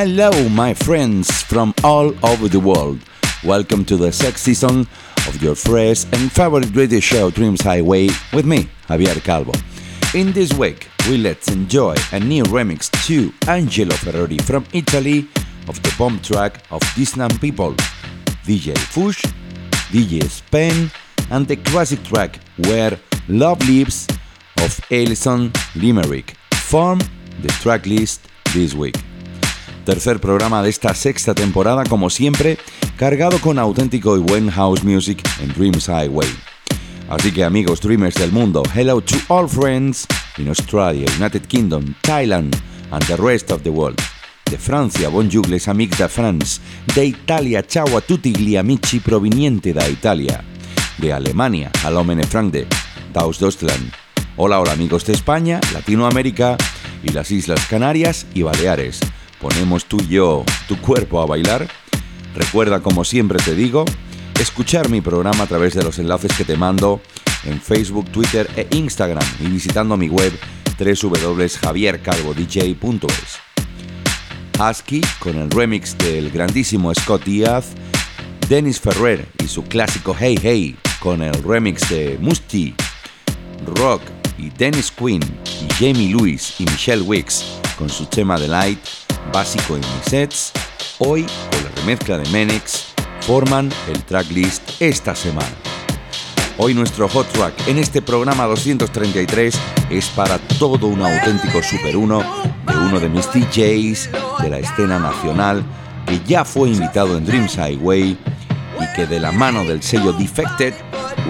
Hello, my friends from all over the world. Welcome to the sixth season of your fresh and favorite radio show, Dreams Highway, with me, Javier Calvo. In this week, we let's enjoy a new remix to Angelo Ferrari from Italy of the bomb track of Disney People, DJ Fush, DJ Spain, and the classic track Where Love Lives of Alison Limerick form the track list this week. Tercer programa de esta sexta temporada, como siempre, cargado con auténtico y buen house music en Dreams Highway. Así que amigos dreamers del mundo, hello to all friends in Australia, United Kingdom, Thailand and the rest of the world. De Francia, bonjour les amics de France. De Italia, ciao a tutti gli amici provenienti da Italia. De Alemania, hallo meine Freunde, Daus Deutschland. Hola, hola amigos de España, Latinoamérica y las Islas Canarias y Baleares ponemos tú y yo tu cuerpo a bailar, recuerda como siempre te digo, escuchar mi programa a través de los enlaces que te mando en Facebook, Twitter e Instagram y visitando mi web www.javiercalvodj.es. Husky con el remix del grandísimo Scott Diaz, Dennis Ferrer y su clásico Hey Hey con el remix de Musti, Rock y Dennis Quinn y Jamie Lewis y Michelle Wicks con su tema de Light básico en mis sets, hoy con la remezcla de Menex, forman el tracklist esta semana. Hoy nuestro hot track en este programa 233 es para todo un auténtico super uno de uno de mis DJs de la escena nacional que ya fue invitado en Dreams Highway y que de la mano del sello Defected,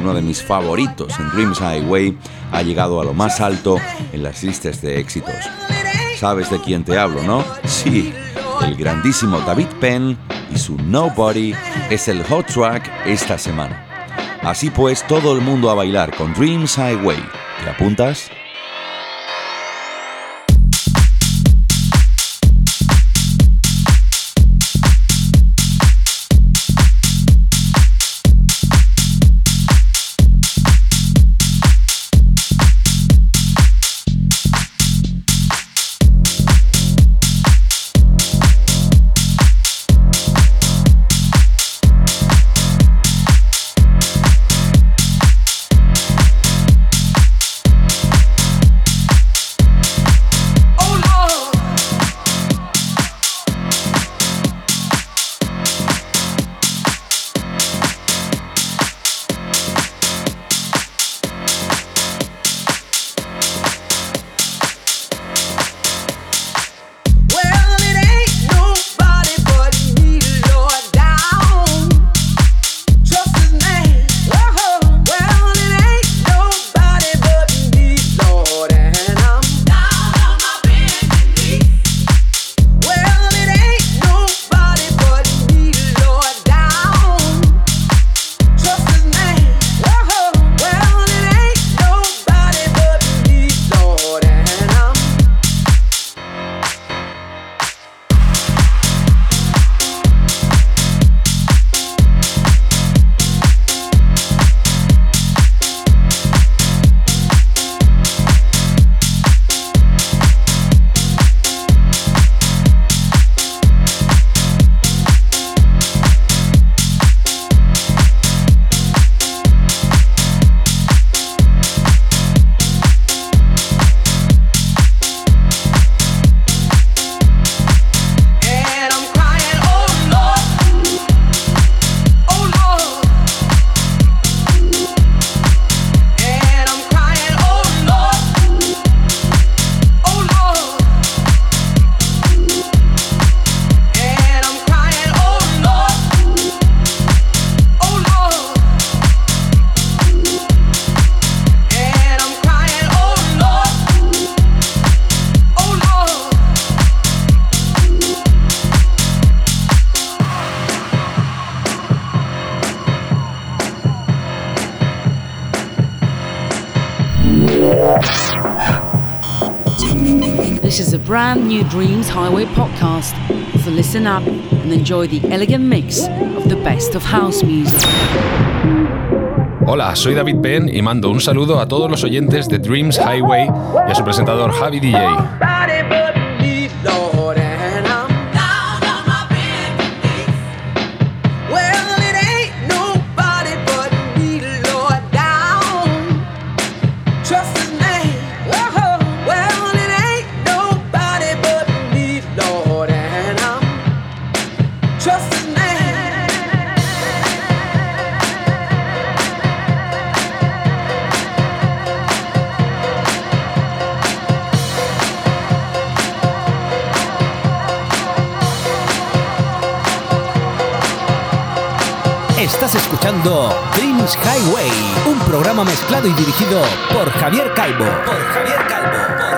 uno de mis favoritos en Dreams Highway, ha llegado a lo más alto en las listas de éxitos. Sabes de quién te hablo, ¿no? Sí, el grandísimo David Penn y su Nobody es el hot track esta semana. Así pues, todo el mundo a bailar con Dreams Highway. ¿Te apuntas? This is a brand new Dreams Highway podcast, so listen up and enjoy the elegant mix of the best of house music. Hola, soy David Penn y mando un saludo a todos los oyentes de Dreams Highway y a su presentador Javi DJ. Highway, un programa mezclado y dirigido por Javier Calvo. Por Javier Calvo.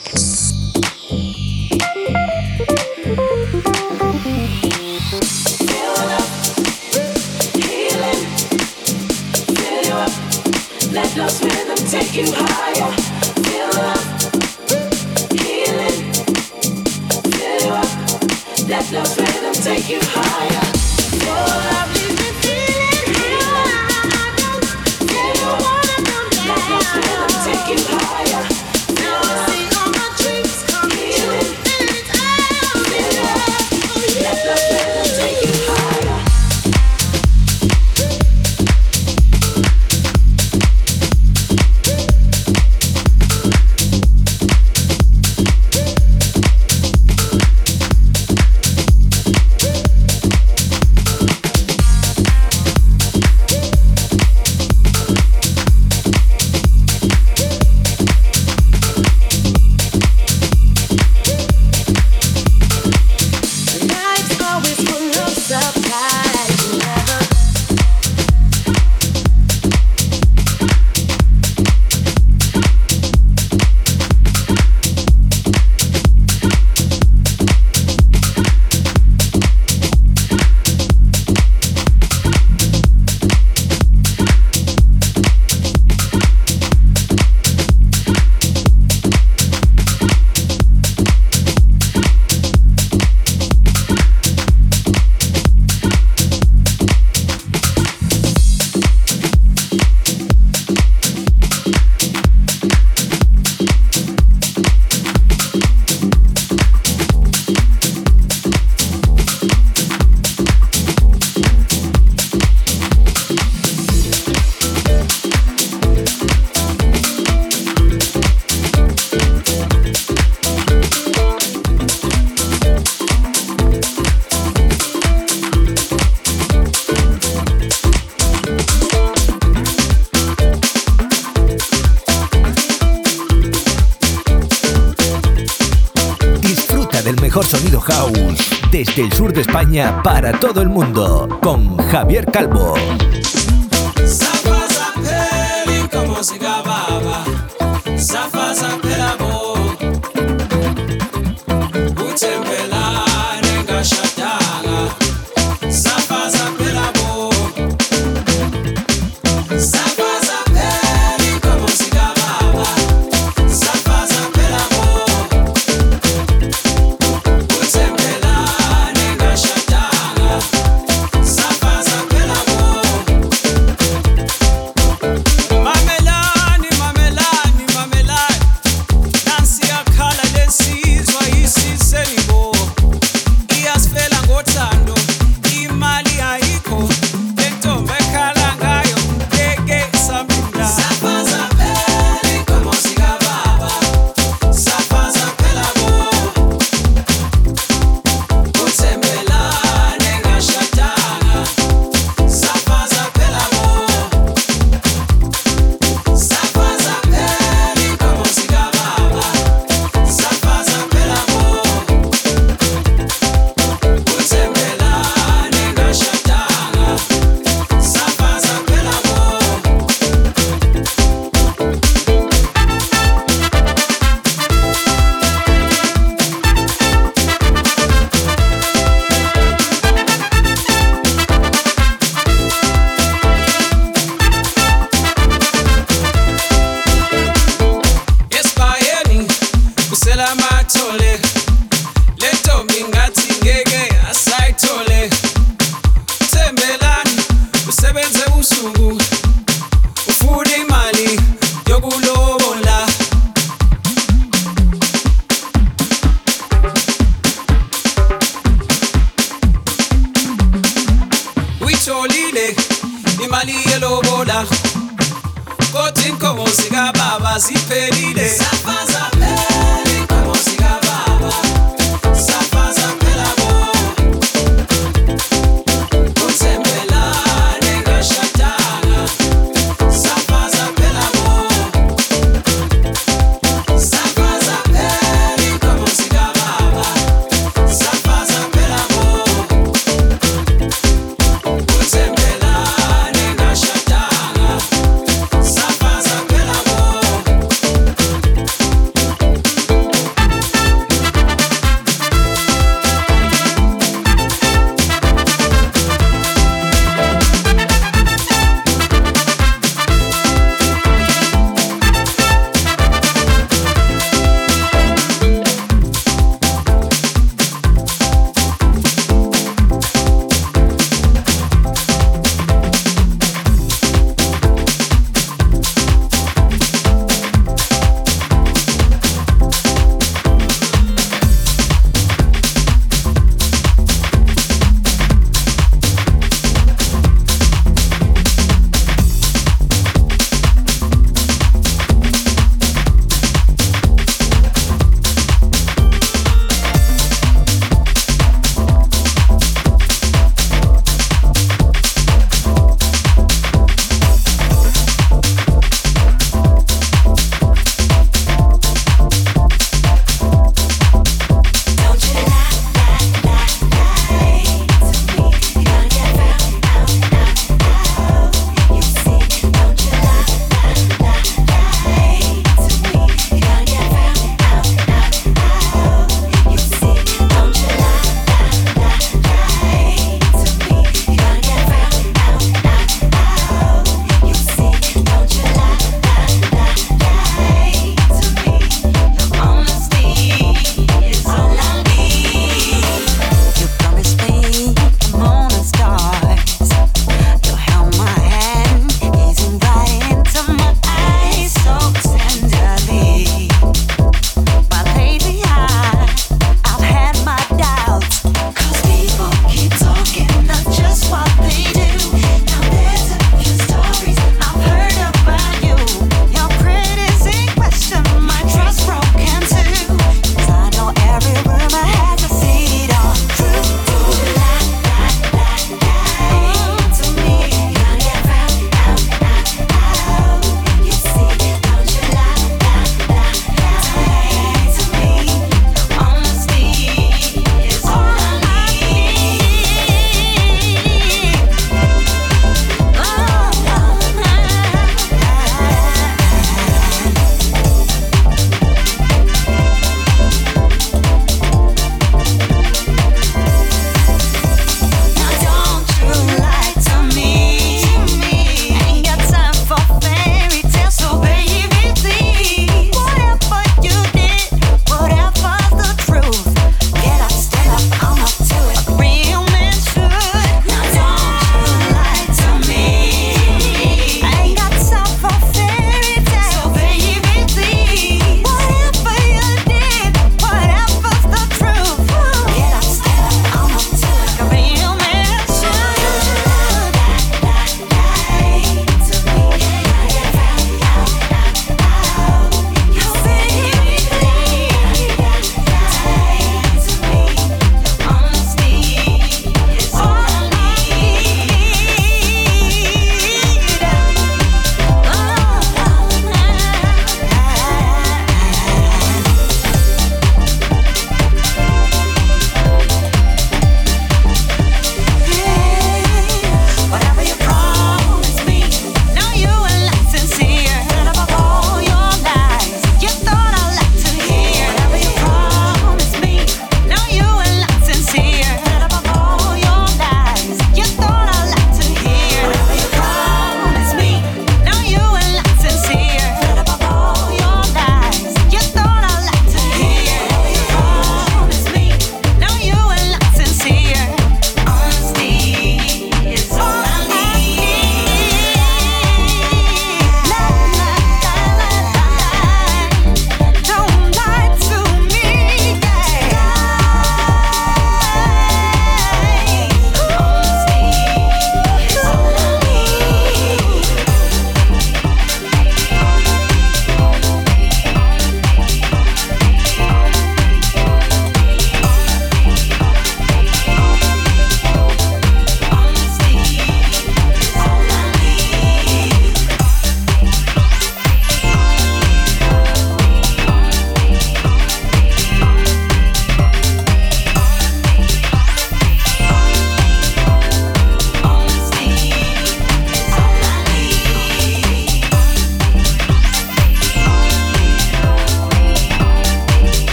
Para todo el mundo con Javier Calvo.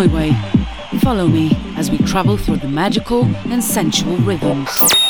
Highway. Follow me as we travel through the magical and sensual rhythms.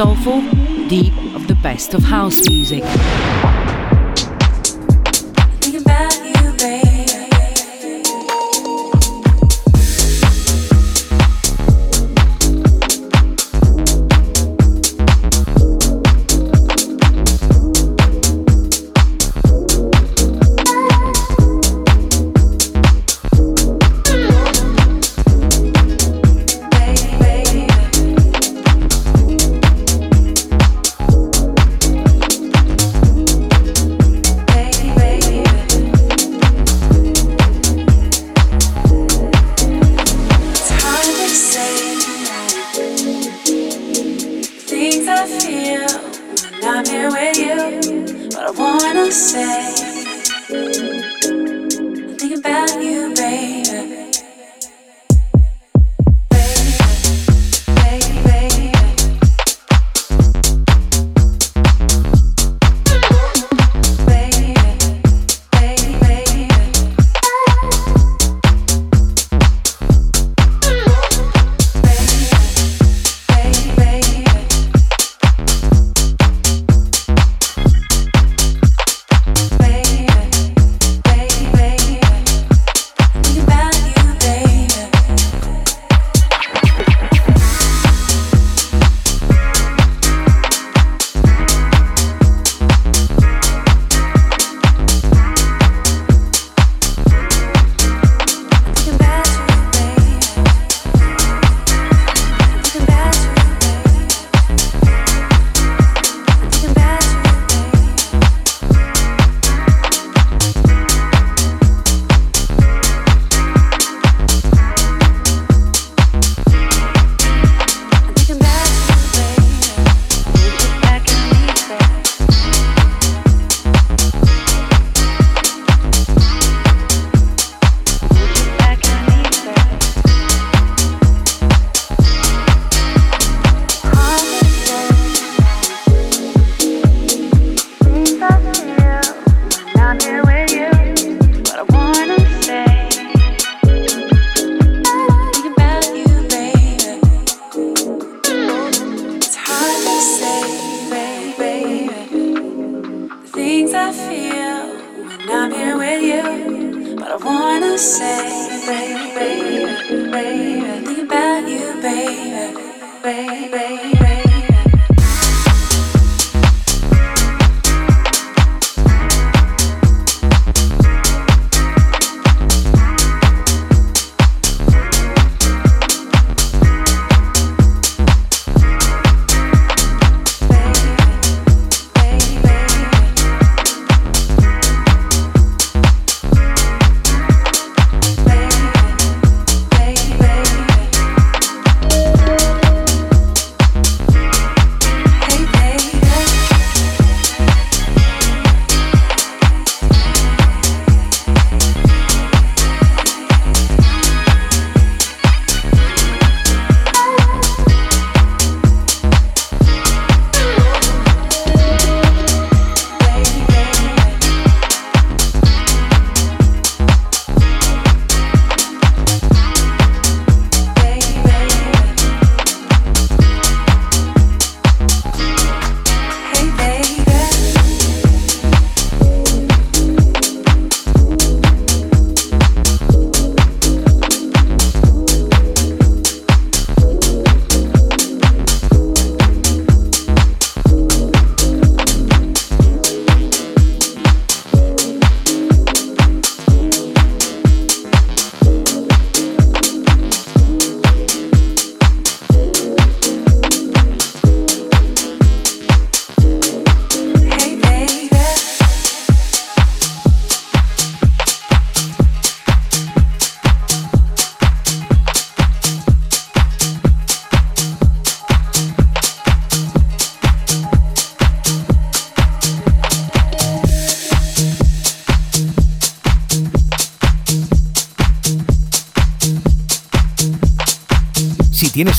Soulful, deep of the best of house music.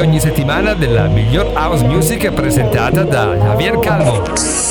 ogni settimana della miglior house music presentata da Javier Calvo.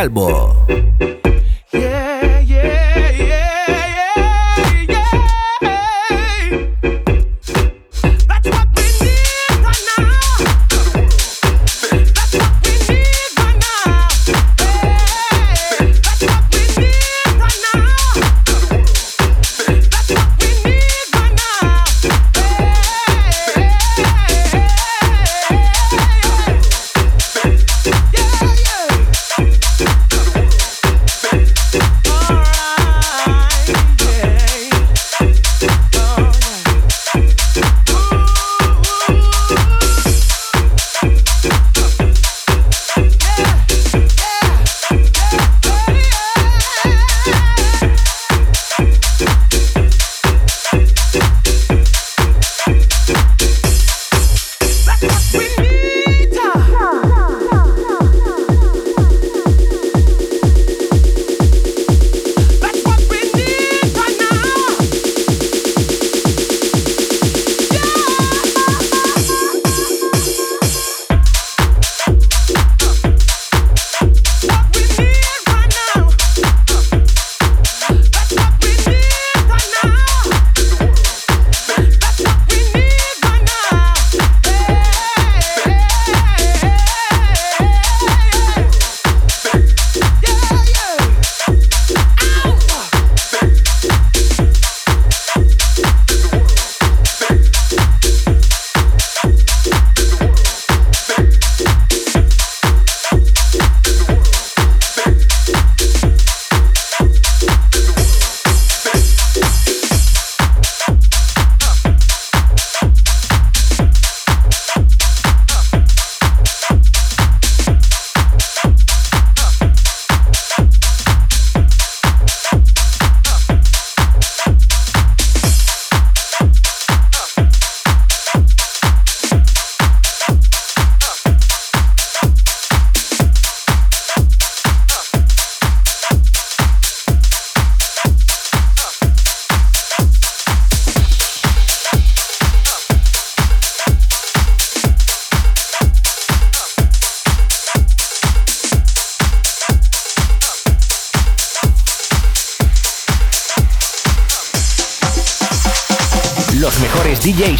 Calvo.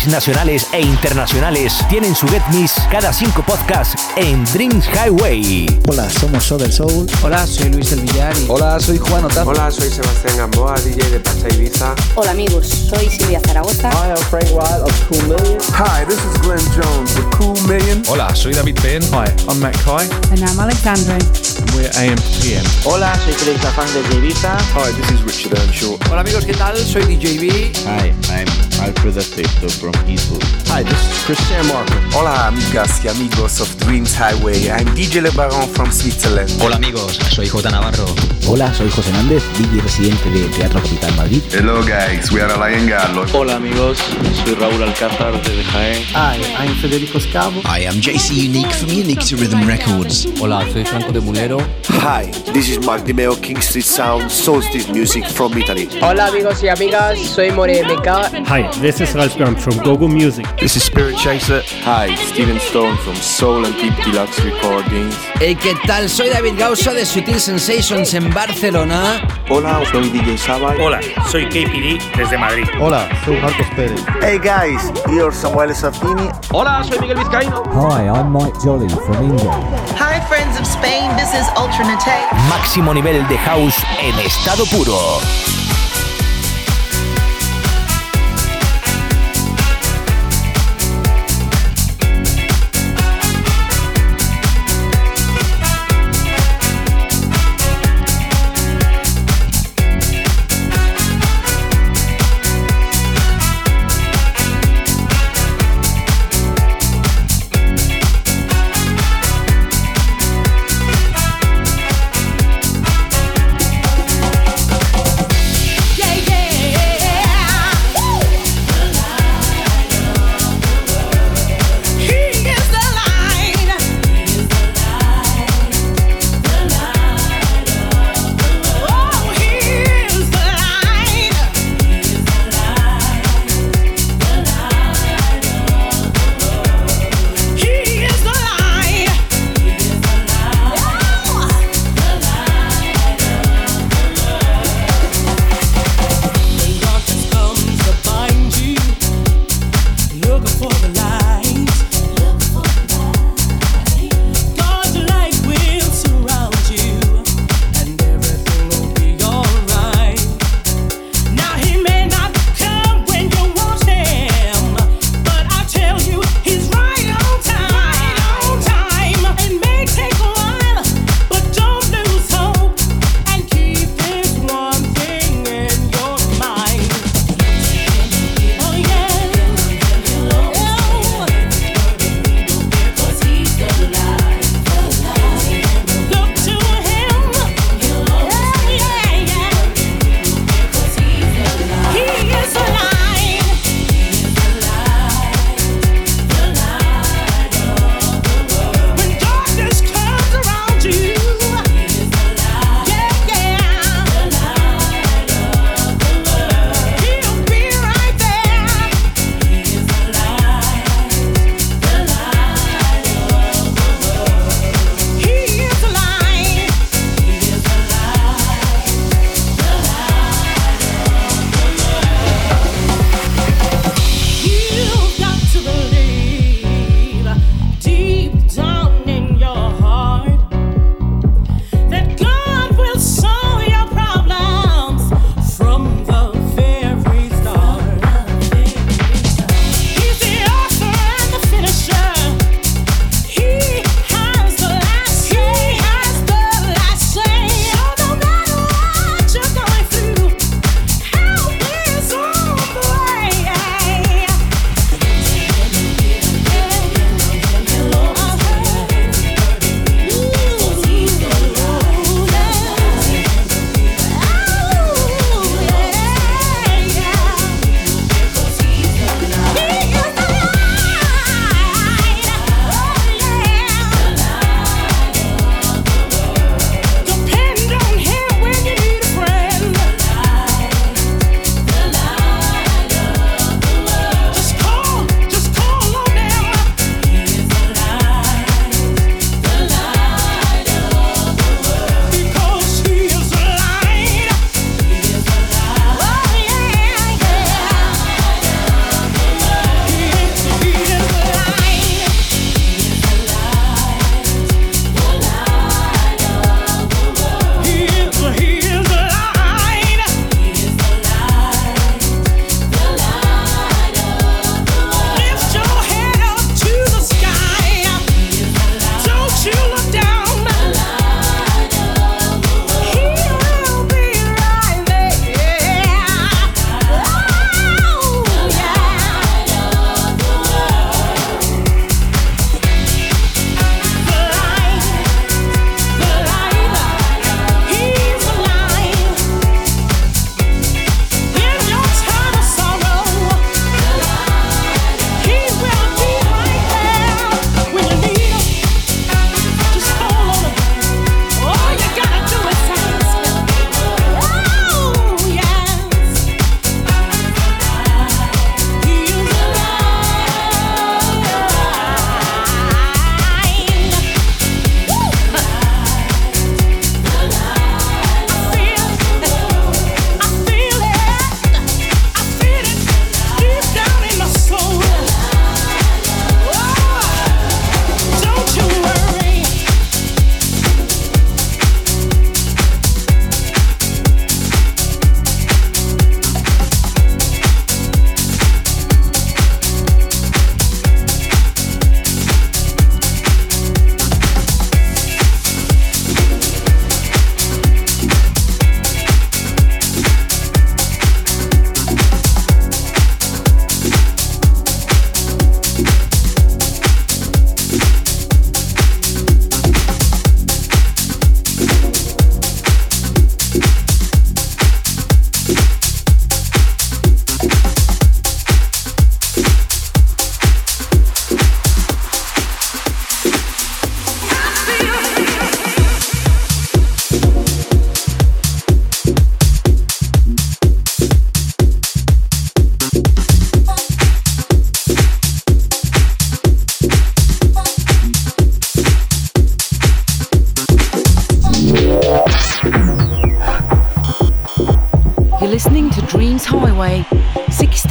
DJs nacionales e internacionales tienen su Get Miss cada cinco podcasts en Dreams Highway. Hola, somos Show del Soul. Hola, soy Luis del Villar. Y... Hola, soy Juan Otaz. Hola, soy Sebastián Gamboa, DJ de Pacha Ibiza. Hola amigos, soy Silvia Zaragoza. Hi, I'm Frank Wild of Cool Million. Hi, this is Glenn Jones of Cool Million. Hola, soy David Penn. Hi, I'm Matt Kai. And I'm Alexandra. We're AM2PM. Hola, soy Felix Afán desde Ibiza. Hi, this is Richard Earnshaw. Hola amigos, ¿qué tal? Soy DJB. Hi, I'm Alfred Asteto from Eastwood. Hi, this is Christian Marco. Hola amigas y amigos of Dreams Highway. I'm DJ Le Baron from Switzerland. Hola amigos, soy J Navarro. Hola, soy José Nández, DJ residente de Teatro Capital Madrid. Hello guys, we are Alain Gallo. Hola amigos, soy Raúl Alcázar desde Jaén. Hi, I'm Federico Scavo. Hi, I'm JC Unique from Unique to Rhythm Records. Hola, soy Franco de Mulero. Hi, this is Mark Di Meo, King Street Sound, Solstice Music from Italy. Hola amigos y amigas, soy More MK. Hi, this is Ralph Graham from Gogo Music. This is Spirit Chaser. Hi, Steven Stone from Soul and Deep Deluxe Recordings. Hey, ¿qué tal? Soy David Gausa de Sutil Sensations en Barcelona. Hola, soy DJ Saba. Hola, soy KPD desde Madrid. Hola, soy Marcos Pérez. Hey guys, you're Samuel Safini. Hola, soy Miguel Vizcaíno. Hi, I'm Mike Jolly from England. Hi friends of Spain, this is Ultra Nate. Máximo nivel de house en estado puro.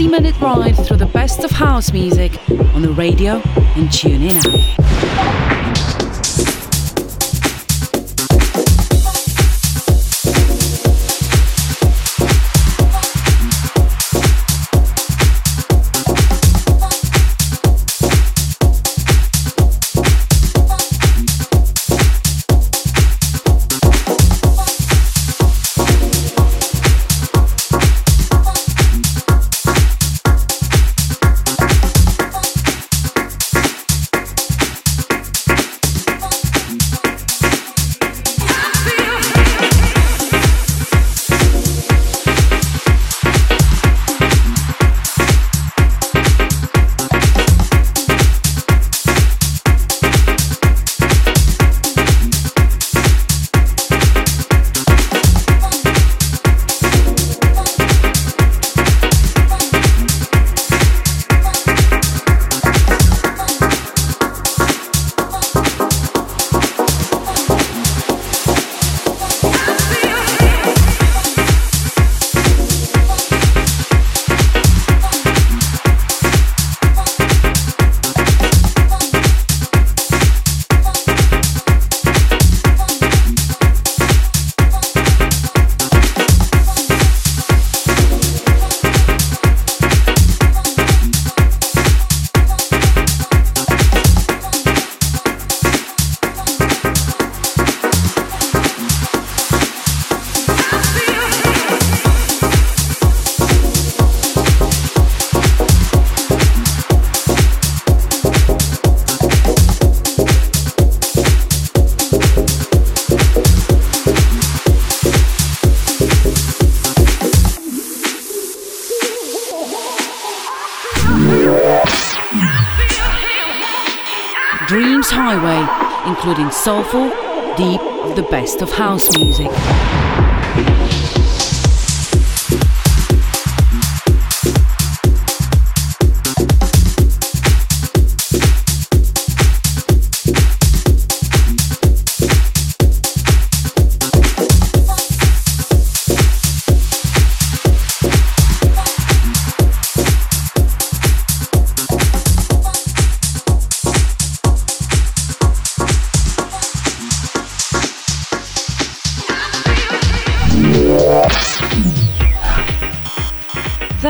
Minute ride through the best of house music on the radio and tune in app. Including soulful, deep, the best of house music.